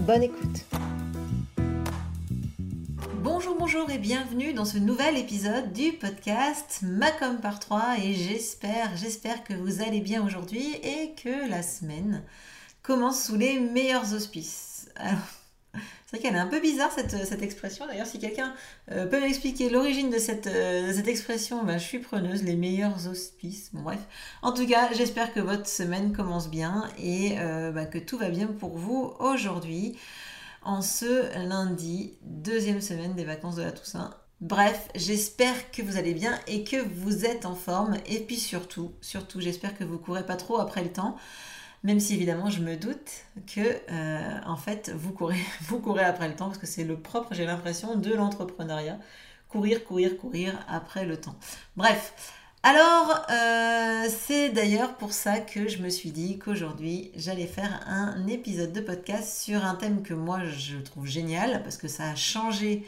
Bonne écoute. Bonjour, bonjour et bienvenue dans ce nouvel épisode du podcast Macom par 3 et j'espère, j'espère que vous allez bien aujourd'hui et que la semaine commence sous les meilleurs auspices. C'est vrai qu'elle est un peu bizarre cette, expression. D'ailleurs, si quelqu'un euh, peut m'expliquer l'origine de cette, euh, expression, ben, je suis preneuse, les meilleurs auspices. Bref. En tout cas, j'espère que votre semaine commence bien et euh, ben, que tout va bien pour vous aujourd'hui, en ce lundi, deuxième semaine des vacances de la Toussaint. Bref, j'espère que vous allez bien et que vous êtes en forme. Et puis surtout, surtout, j'espère que vous courez pas trop après le temps. Même si évidemment je me doute que euh, en fait vous courez, après le temps parce que c'est le propre, j'ai l'impression, de l'entrepreneuriat. Courir, courir, courir après le temps. Bref. Alors, euh, c'est d'ailleurs pour ça que je me suis dit qu'aujourd'hui, j'allais faire un épisode de podcast sur un thème que moi, je trouve génial, parce que ça a changé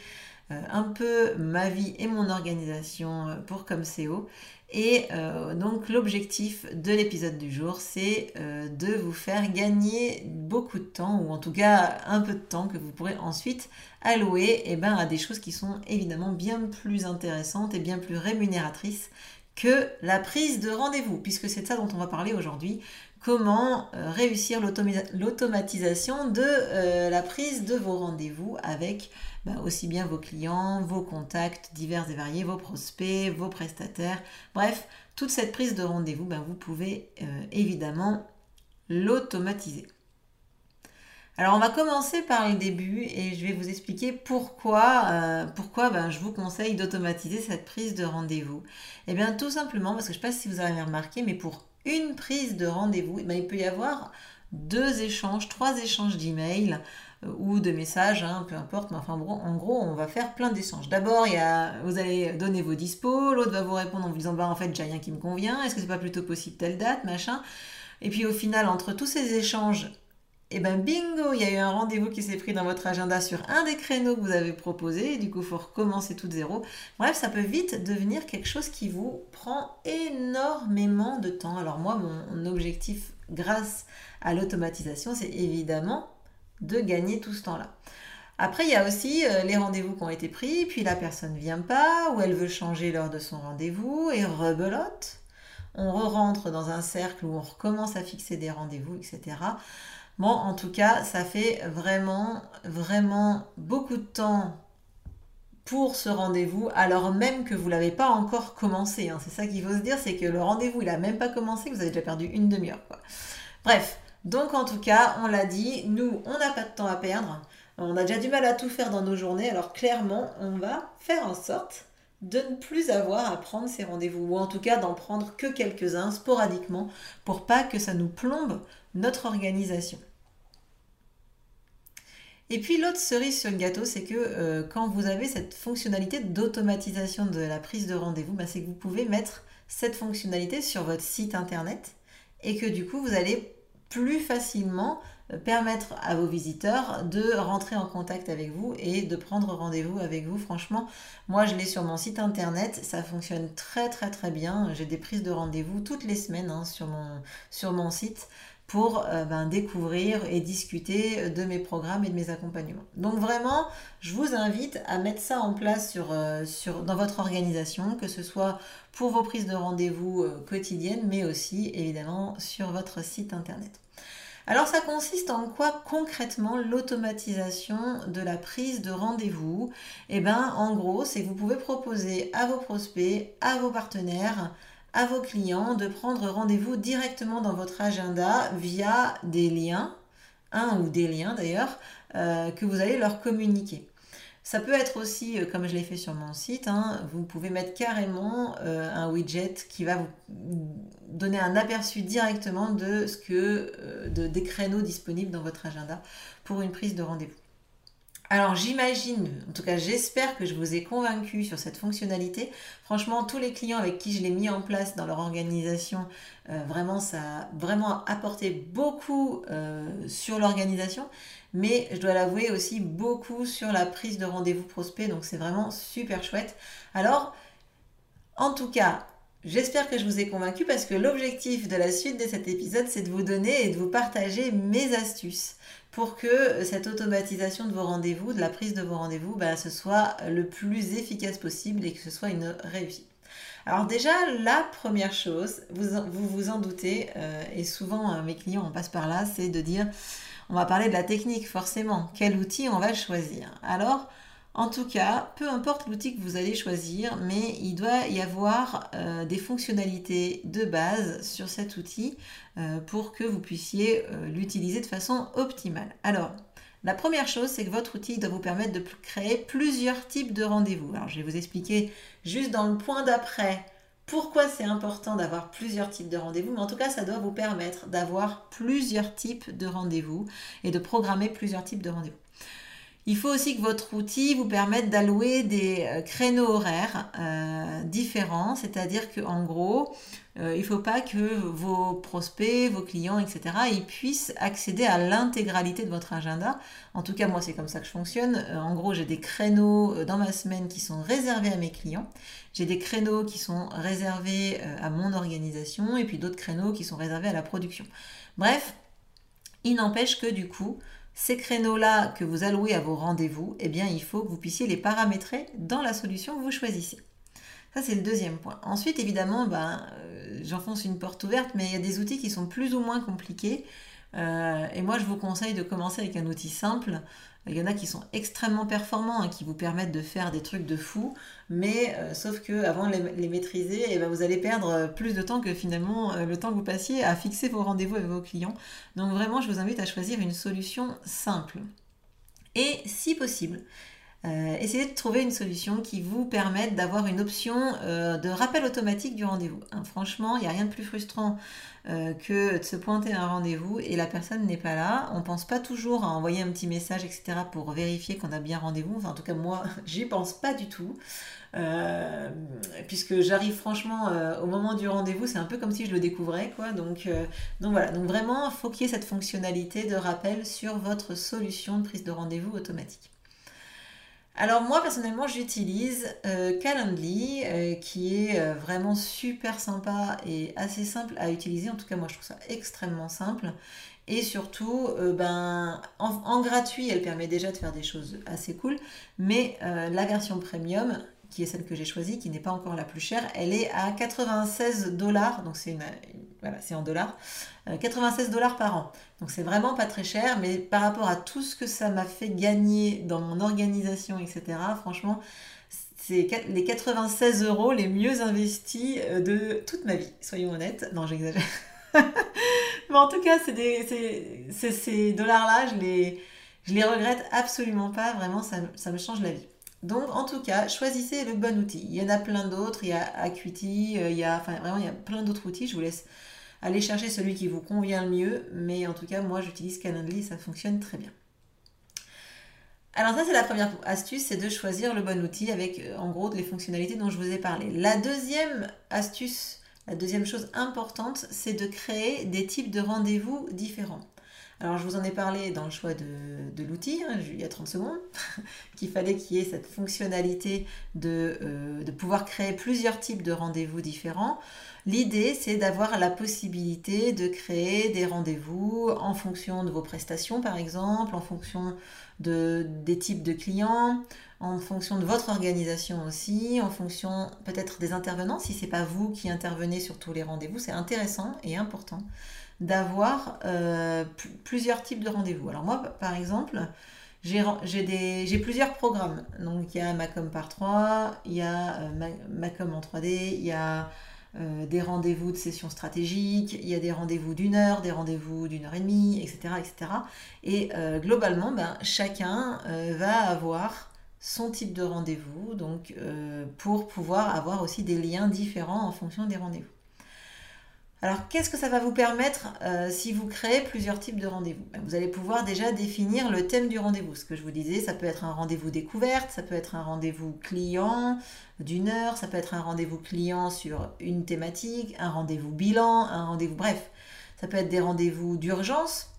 euh, un peu ma vie et mon organisation pour Comseo. Et euh, donc l'objectif de l'épisode du jour, c'est euh, de vous faire gagner beaucoup de temps, ou en tout cas un peu de temps que vous pourrez ensuite allouer eh ben, à des choses qui sont évidemment bien plus intéressantes et bien plus rémunératrices que la prise de rendez-vous, puisque c'est de ça dont on va parler aujourd'hui. Comment euh, réussir l'automatisation de la prise de vos rendez-vous avec bah, aussi bien vos clients, vos contacts divers et variés, vos prospects, vos prestataires. Bref, toute cette prise de rendez-vous, bah, vous pouvez euh, évidemment l'automatiser. Alors on va commencer par le début et je vais vous expliquer pourquoi, euh, pourquoi ben, je vous conseille d'automatiser cette prise de rendez-vous. Eh bien tout simplement parce que je ne sais pas si vous avez remarqué, mais pour une prise de rendez-vous, eh ben, il peut y avoir deux échanges, trois échanges d'emails euh, ou de messages, hein, peu importe, mais enfin en gros on va faire plein d'échanges. D'abord vous allez donner vos dispos, l'autre va vous répondre en vous disant bah en fait j'ai rien qui me convient, est-ce que c'est pas plutôt possible telle date, machin. Et puis au final entre tous ces échanges, et eh ben bingo, il y a eu un rendez-vous qui s'est pris dans votre agenda sur un des créneaux que vous avez proposé, et du coup il faut recommencer tout de zéro. Bref, ça peut vite devenir quelque chose qui vous prend énormément de temps. Alors moi mon objectif grâce à l'automatisation, c'est évidemment de gagner tout ce temps-là. Après, il y a aussi euh, les rendez-vous qui ont été pris, puis la personne ne vient pas, ou elle veut changer l'heure de son rendez-vous, et rebelote. On re-rentre dans un cercle où on recommence à fixer des rendez-vous, etc. Bon, en tout cas, ça fait vraiment, vraiment beaucoup de temps pour ce rendez-vous, alors même que vous ne l'avez pas encore commencé. Hein. C'est ça qu'il faut se dire, c'est que le rendez-vous, il n'a même pas commencé, vous avez déjà perdu une demi-heure. Bref, donc en tout cas, on l'a dit, nous, on n'a pas de temps à perdre. On a déjà du mal à tout faire dans nos journées, alors clairement, on va faire en sorte de ne plus avoir à prendre ces rendez-vous, ou en tout cas d'en prendre que quelques-uns sporadiquement, pour pas que ça nous plombe notre organisation. Et puis l'autre cerise sur le gâteau, c'est que euh, quand vous avez cette fonctionnalité d'automatisation de la prise de rendez-vous, bah, c'est que vous pouvez mettre cette fonctionnalité sur votre site internet et que du coup vous allez plus facilement euh, permettre à vos visiteurs de rentrer en contact avec vous et de prendre rendez-vous avec vous. Franchement, moi je l'ai sur mon site internet, ça fonctionne très très très bien. J'ai des prises de rendez-vous toutes les semaines hein, sur, mon, sur mon site pour euh, ben, découvrir et discuter de mes programmes et de mes accompagnements. Donc vraiment, je vous invite à mettre ça en place sur, euh, dans votre organisation, que ce soit pour vos prises de rendez-vous euh, quotidiennes, mais aussi évidemment sur votre site internet. Alors ça consiste en quoi concrètement l'automatisation de la prise de rendez-vous? Eh bien en gros, c'est que vous pouvez proposer à vos prospects, à vos partenaires, à vos clients de prendre rendez-vous directement dans votre agenda via des liens, un ou des liens d'ailleurs, euh, que vous allez leur communiquer. Ça peut être aussi, euh, comme je l'ai fait sur mon site, hein, vous pouvez mettre carrément euh, un widget qui va vous donner un aperçu directement de ce que, de, des créneaux disponibles dans votre agenda pour une prise de rendez-vous. Alors j'imagine, en tout cas j'espère que je vous ai convaincu sur cette fonctionnalité. Franchement, tous les clients avec qui je l'ai mis en place dans leur organisation, euh, vraiment ça a vraiment apporté beaucoup euh, sur l'organisation, mais je dois l'avouer aussi beaucoup sur la prise de rendez-vous prospect, donc c'est vraiment super chouette. Alors, en tout cas, J'espère que je vous ai convaincu parce que l'objectif de la suite de cet épisode, c'est de vous donner et de vous partager mes astuces pour que cette automatisation de vos rendez-vous, de la prise de vos rendez-vous, bah, ce soit le plus efficace possible et que ce soit une réussite. Alors déjà, la première chose, vous vous, en doutez, euh, et souvent euh, mes clients en passent par là, c'est de dire, on va parler de la technique forcément, quel outil on va choisir? Alors, en tout cas, peu importe l'outil que vous allez choisir, mais il doit y avoir euh, des fonctionnalités de base sur cet outil euh, pour que vous puissiez euh, l'utiliser de façon optimale. Alors, la première chose, c'est que votre outil doit vous permettre de créer plusieurs types de rendez-vous. Alors, je vais vous expliquer juste dans le point d'après pourquoi c'est important d'avoir plusieurs types de rendez-vous, mais en tout cas, ça doit vous permettre d'avoir plusieurs types de rendez-vous et de programmer plusieurs types de rendez-vous. Il faut aussi que votre outil vous permette d'allouer des euh, créneaux horaires euh, différents, c'est-à-dire qu'en gros, euh, il ne faut pas que vos prospects, vos clients, etc., ils puissent accéder à l'intégralité de votre agenda. En tout cas, moi, c'est comme ça que je fonctionne. en gros, j'ai des créneaux dans ma semaine qui sont réservés à mes clients. J'ai des créneaux qui sont réservés à mon organisation et puis d'autres créneaux qui sont réservés à la production. Bref, il n'empêche que du coup, ces créneaux-là que vous allouez à vos rendez-vous, eh bien, il faut que vous puissiez les paramétrer dans la solution que vous choisissez. Ça, c'est le deuxième point. Ensuite, évidemment, ben, euh, j'enfonce une porte ouverte, mais il y a des outils qui sont plus ou moins compliqués. Euh, et moi, je vous conseille de commencer avec un outil simple il y en a qui sont extrêmement performants, et qui vous permettent de faire des trucs de fou, mais euh, sauf que avant de les, maîtriser, eh ben, vous allez perdre euh, plus de temps que finalement euh, le temps que vous passiez à fixer vos rendez-vous avec vos clients. Donc vraiment, je vous invite à choisir une solution simple. Et si possible, essayez de trouver une solution qui vous permette d'avoir une option de rappel automatique du rendez-vous. Hein, franchement, il n'y a rien de plus frustrant euh, que de se pointer à un rendez-vous et la personne n'est pas là. On pense pas toujours à envoyer un petit message, etc. pour vérifier qu'on a bien rendez-vous. Enfin, en tout cas, moi, j'y pense pas du tout. Euh, puisque j'arrive franchement euh, au moment du rendez-vous, c'est un peu comme si je le découvrais, quoi. Donc, donc voilà, donc vraiment, faut qu'il y ait cette fonctionnalité de rappel sur votre solution de prise de rendez-vous automatique. Alors moi personnellement j'utilise euh, Calendly euh, qui est euh, vraiment super sympa et assez simple à utiliser. En tout cas moi je trouve ça extrêmement simple. Et surtout, ben, en, gratuit, elle permet déjà de faire des choses assez cool. Mais la version premium, qui est celle que j'ai choisie, qui n'est pas encore la plus chère, elle est à 96 dollars. Donc c'est voilà, c'est en dollars. 96 dollars par an. Donc c'est vraiment pas très cher, mais par rapport à tout ce que ça m'a fait gagner dans mon organisation, etc., franchement, c'est les 96 euros les mieux investis euh, de toute ma vie, soyons honnêtes. Non, j'exagère. mais en tout cas, c'est ces dollars-là, je les, je les regrette absolument pas. Vraiment, ça, ça me change la vie. Donc, en tout cas, choisissez le bon outil. Il y en a plein d'autres. Il y a Acuity, euh, il y a, enfin, vraiment, plein d'autres outils. Je vous laisse Allez chercher celui qui vous convient le mieux, mais en tout cas, moi j'utilise Calendly, ça fonctionne très bien. Alors ça c'est la première astuce, c'est de choisir le bon outil avec euh, en gros les fonctionnalités dont je vous ai parlé. La deuxième astuce, la deuxième chose importante, c'est de créer des types de rendez-vous différents. Alors je vous en ai parlé dans le choix de, l'outil, hein, il y a 30 secondes, qu'il fallait qu'il y ait cette fonctionnalité de, euh, de pouvoir créer plusieurs types de rendez-vous différents. L'idée, c'est d'avoir la possibilité de créer des rendez-vous en fonction de vos prestations, par exemple, en fonction de, des types de clients, en fonction de votre organisation aussi, en fonction peut-être des intervenants. Si c'est pas vous qui intervenez sur tous les rendez-vous, c'est intéressant et important d'avoir euh, plusieurs types de rendez-vous. Alors moi, par exemple, j'ai plusieurs programmes. Donc il y a Macom par 3, il y a euh, Macom en 3D, il y a euh, des rendez-vous de session stratégique, il y a des rendez-vous d'une heure, des rendez-vous d'une heure et demie, etc. etc. Et globalement, ben, chacun va avoir son type de rendez-vous, donc pour pouvoir avoir aussi des liens différents en fonction des rendez-vous. Alors, qu'est-ce que ça va vous permettre euh, si vous créez plusieurs types de rendez-vous? Ben, Vous allez pouvoir déjà définir le thème du rendez-vous. Ce que je vous disais, ça peut être un rendez-vous découverte, ça peut être un rendez-vous client d'une heure, ça peut être un rendez-vous client sur une thématique, un rendez-vous bilan, un rendez-vous, bref, ça peut être des rendez-vous d'urgence.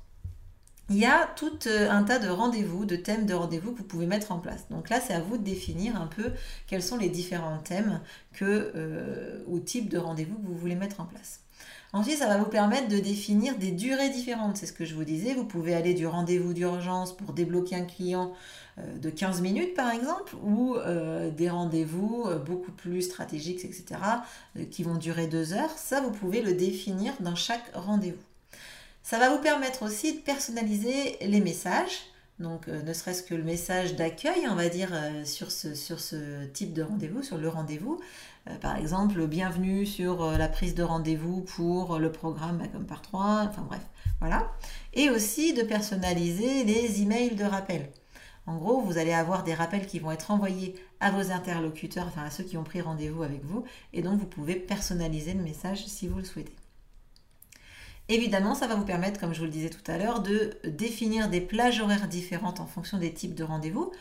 Il y a tout euh, un tas de rendez-vous, de thèmes de rendez-vous que vous pouvez mettre en place. Donc là, c'est à vous de définir un peu quels sont les différents thèmes euh, ou types de rendez-vous que vous voulez mettre en place. Ensuite, ça va vous permettre de définir des durées différentes. C'est ce que je vous disais. Vous pouvez aller du rendez-vous d'urgence pour débloquer un client euh, de 15 minutes, par exemple, ou euh, des rendez-vous euh, beaucoup plus stratégiques, etc., qui vont durer deux heures. Ça, vous pouvez le définir dans chaque rendez-vous. Ça va vous permettre aussi de personnaliser les messages. Donc, ne serait-ce que le message d'accueil, on va dire, sur, ce, sur ce type de rendez-vous, sur le rendez-vous, euh, par exemple, bienvenue sur euh, la prise de rendez-vous pour le programme comme par 3, enfin bref, voilà. Et aussi de personnaliser les emails de rappel. En gros, vous allez avoir des rappels qui vont être envoyés à vos interlocuteurs, enfin à ceux qui ont pris rendez-vous avec vous, et donc vous pouvez personnaliser le message si vous le souhaitez. Évidemment, ça va vous permettre, comme je vous le disais tout à l'heure, de définir des plages horaires différentes en fonction des types de rendez-vous.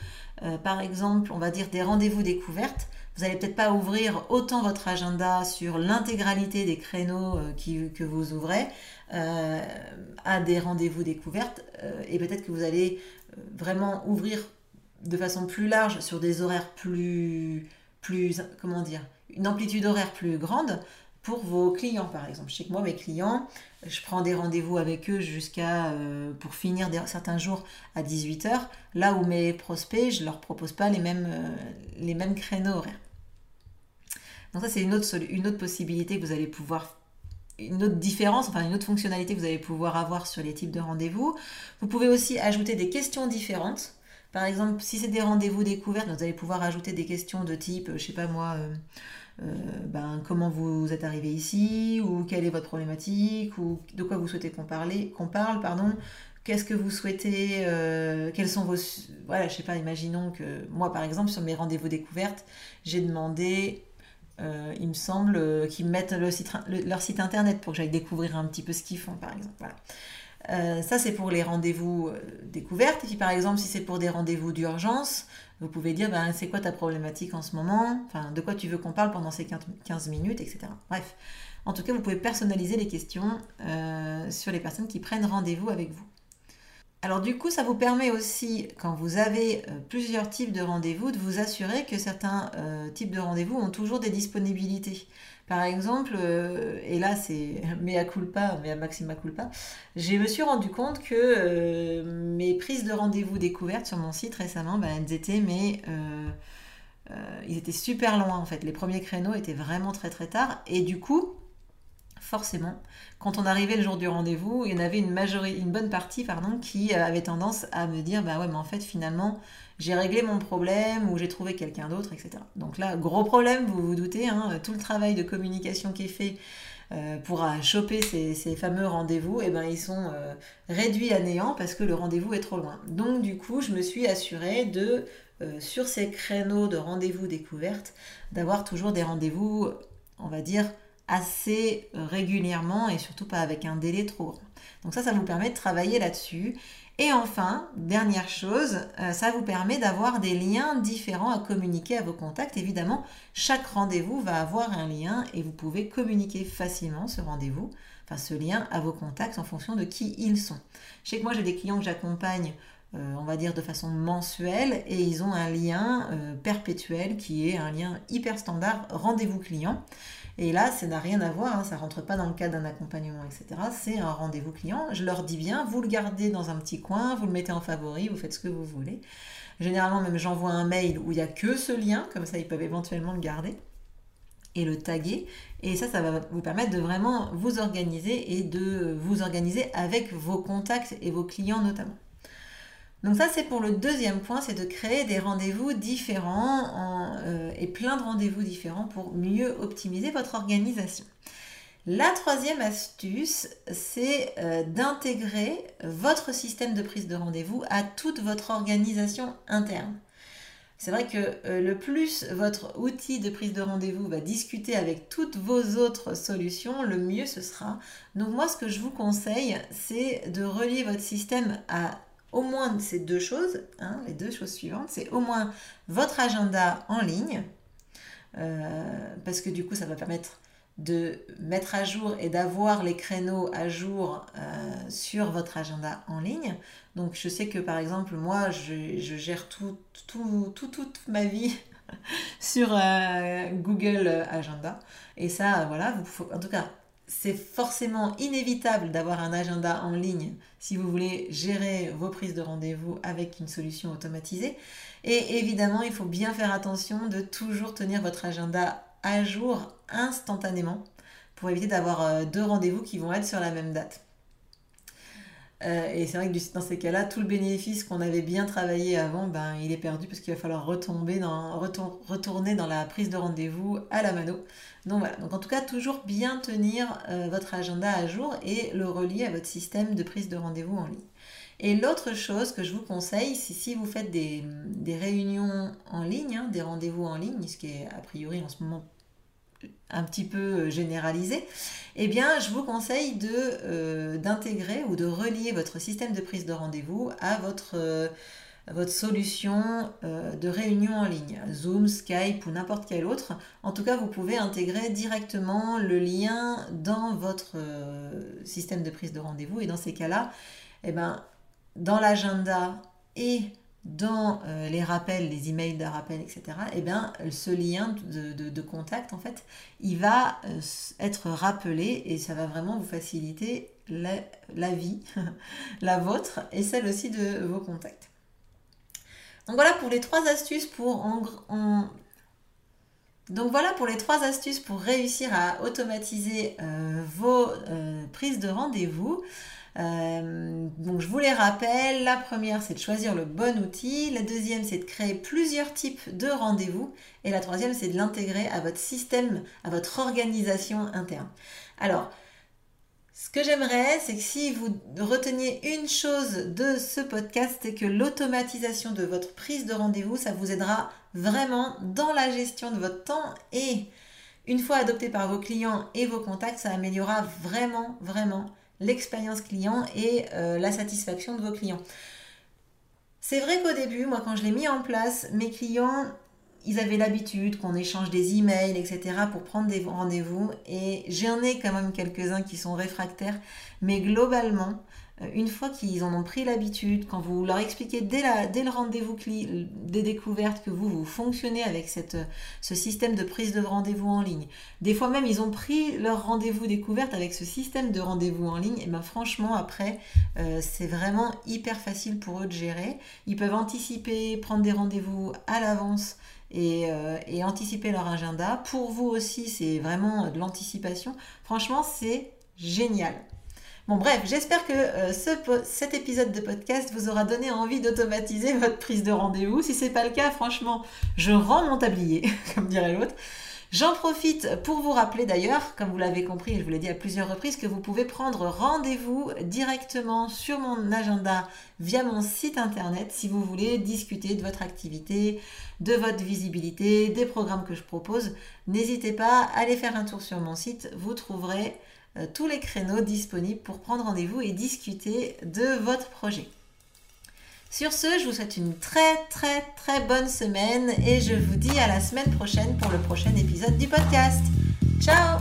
Euh, par exemple, on va dire des rendez-vous découvertes. Vous n'allez peut-être pas ouvrir autant votre agenda sur l'intégralité des créneaux euh, que vous ouvrez euh, à des rendez-vous découvertes. et peut-être que vous allez vraiment ouvrir de façon plus large sur des horaires plus, plus, comment dire, une amplitude horaire plus grande pour vos clients, par exemple. Je sais que moi, mes clients, je prends des rendez-vous avec eux jusqu'à euh, pour finir certains jours à 18h, là où mes prospects, je ne leur propose pas les mêmes, euh, les mêmes créneaux horaires. Donc ça, c'est une autre, possibilité que vous allez pouvoir une autre différence, enfin une autre fonctionnalité que vous allez pouvoir avoir sur les types de rendez-vous. Vous pouvez aussi ajouter des questions différentes. Par exemple, si c'est des rendez-vous découvertes, vous allez pouvoir ajouter des questions de type, je sais pas moi, euh, ben, comment vous êtes arrivé ici, ou quelle est votre problématique, ou de quoi vous souhaitez qu'on qu'on parle, pardon. Qu'est-ce que vous souhaitez euh, Quels sont vos... Voilà, je sais pas, imaginons que moi, par exemple, sur mes rendez-vous découvertes, j'ai demandé euh, il me semble qu'ils mettent leur site internet pour que j'aille découvrir un petit peu ce qu'ils font, par exemple. Ça, c'est pour les rendez-vous découvertes. Et puis, par exemple, si c'est pour des rendez-vous d'urgence, vous pouvez dire, ben, c'est quoi ta problématique en ce moment? Enfin, de quoi tu veux qu'on parle pendant ces 15 minutes, etc. Bref, en tout cas, vous pouvez personnaliser les questions euh, sur les personnes qui prennent rendez-vous avec vous. Alors du coup, ça vous permet aussi, quand vous avez euh, plusieurs types de rendez-vous, de vous assurer que certains euh, types de rendez-vous ont toujours des disponibilités. Par exemple, euh, et là c'est mea culpa, mea maxima culpa, je me suis rendu compte que euh, mes prises de rendez-vous découvertes sur mon site récemment, ben, elles étaient, mais euh, ils étaient super loin en fait. Les premiers créneaux étaient vraiment très très tard et du coup, forcément, quand on arrivait le jour du rendez-vous, il y en avait une, majorité, une bonne partie pardon, qui avait tendance à me dire bah ouais, mais en fait, finalement, j'ai réglé mon problème ou j'ai trouvé quelqu'un d'autre, etc. Donc là, gros problème, vous vous doutez, hein, tout le travail de communication qui est fait euh, pour choper ces, fameux rendez-vous, et eh ben, ils sont euh, réduits à néant parce que le rendez-vous est trop loin. Donc du coup, je me suis assurée de, euh, sur ces créneaux de rendez-vous découvertes, d'avoir toujours des rendez-vous, on va dire, assez régulièrement et surtout pas avec un délai trop grand. Donc ça, ça vous permet de travailler là-dessus et enfin, dernière chose, euh, ça vous permet d'avoir des liens différents à communiquer à vos contacts. Évidemment, chaque rendez-vous va avoir un lien et vous pouvez communiquer facilement ce rendez-vous, enfin ce lien à vos contacts en fonction de qui ils sont. Je sais que moi j'ai des clients que j'accompagne, euh, on va dire de façon mensuelle, et ils ont un lien euh, perpétuel qui est un lien hyper standard rendez-vous client. Et là, ça n'a rien à voir, hein, ça rentre pas dans le cadre d'un accompagnement, etc. C'est un rendez-vous client. Je leur dis bien, vous le gardez dans un petit coin, vous le mettez en favori, vous faites ce que vous voulez. Généralement, même j'envoie un mail où il n'y a que ce lien, comme ça ils peuvent éventuellement le garder et le taguer. Et ça, ça va vous permettre de vraiment vous organiser et de vous organiser avec vos contacts et vos clients notamment. Donc ça, c'est pour le deuxième point, c'est de créer des rendez-vous différents euh, et plein de rendez-vous différents pour mieux optimiser votre organisation. La troisième astuce, c'est euh, d'intégrer votre système de prise de rendez-vous à toute votre organisation interne. C'est vrai que euh, le plus votre outil de prise de rendez-vous va discuter avec toutes vos autres solutions, le mieux ce sera. Donc moi, ce que je vous conseille, c'est de relier votre système à au moins ces deux choses, hein, les deux choses suivantes, c'est au moins votre agenda en ligne, euh, parce que du coup, ça va permettre de mettre à jour et d'avoir les créneaux à jour euh, sur votre agenda en ligne. Donc je sais que par exemple moi je, gère tout, tout, toute ma vie sur euh, Google Agenda. Et ça voilà, vous, en tout cas c'est forcément inévitable d'avoir un agenda en ligne si vous voulez gérer vos prises de rendez-vous avec une solution automatisée. Et évidemment, il faut bien faire attention de toujours tenir votre agenda à jour instantanément pour éviter d'avoir euh, deux rendez-vous qui vont être sur la même date. Euh, et c'est vrai que dans ces cas-là, tout le bénéfice qu'on avait bien travaillé avant, ben, il est perdu parce qu'il va falloir retomber dans, retourner dans la prise de rendez-vous à la mano. Donc voilà, donc en tout cas, toujours bien tenir euh, votre agenda à jour et le relier à votre système de prise de rendez-vous en ligne. Et l'autre chose que je vous conseille, si vous faites des, réunions en ligne, hein, des rendez-vous en ligne, ce qui est a priori en ce moment un petit peu euh, généralisé, eh bien, je vous conseille de, euh, d'intégrer ou de relier votre système de prise de rendez-vous à votre, euh, votre solution de réunion en ligne, Zoom, Skype ou n'importe quel autre. En tout cas, vous pouvez intégrer directement le lien dans votre système de prise de rendez-vous et dans ces cas-là, eh ben, dans l'agenda et dans euh, les rappels, les emails de rappel, etc., eh bien, ce lien de, contact, en fait, il va euh, être rappelé et ça va vraiment vous faciliter la, vie, la vôtre et celle aussi de vos contacts. Donc voilà pour les trois astuces pour Donc voilà pour les trois astuces pour réussir à automatiser euh, vos prises de rendez-vous. Euh, donc je vous les rappelle, la première c'est de choisir le bon outil, la deuxième c'est de créer plusieurs types de rendez-vous. Et la troisième c'est de l'intégrer à votre système, à votre organisation interne. Alors, ce que j'aimerais, c'est que si vous reteniez une chose de ce podcast, c'est que l'automatisation de votre prise de rendez-vous, ça vous aidera vraiment dans la gestion de votre temps. Et une fois adopté par vos clients et vos contacts, ça améliorera vraiment, vraiment l'expérience client et euh, la satisfaction de vos clients. C'est vrai qu'au début, moi quand je l'ai mis en place, mes clients, ils avaient l'habitude qu'on échange des emails, etc. pour prendre des rendez-vous. Et j'en ai quand même quelques-uns qui sont réfractaires. Mais globalement, une fois qu'ils en ont pris l'habitude, quand vous leur expliquez dès, le rendez-vous des découvertes que vous, vous fonctionnez avec cette, ce système de prise de rendez-vous en ligne, des fois même ils ont pris leur rendez-vous découverte avec ce système de rendez-vous en ligne, et ben franchement après euh, c'est vraiment hyper facile pour eux de gérer. Ils peuvent anticiper, prendre des rendez-vous à l'avance. Euh, et anticiper leur agenda. Pour vous aussi, c'est vraiment de l'anticipation. Franchement, c'est génial. Bon bref, j'espère que euh, cet épisode de podcast vous aura donné envie d'automatiser votre prise de rendez-vous. Si ce n'est pas le cas, franchement, je rends mon tablier, comme dirait l'autre. J'en profite pour vous rappeler d'ailleurs, comme vous l'avez compris et je vous l'ai dit à plusieurs reprises, que vous pouvez prendre rendez-vous directement sur mon agenda via mon site internet si vous voulez discuter de votre activité, de votre visibilité, des programmes que je propose. N'hésitez pas à aller faire un tour sur mon site, vous trouverez tous les créneaux disponibles pour prendre rendez-vous et discuter de votre projet. Sur ce, je vous souhaite une très très très bonne semaine et je vous dis à la semaine prochaine pour le prochain épisode du podcast. Ciao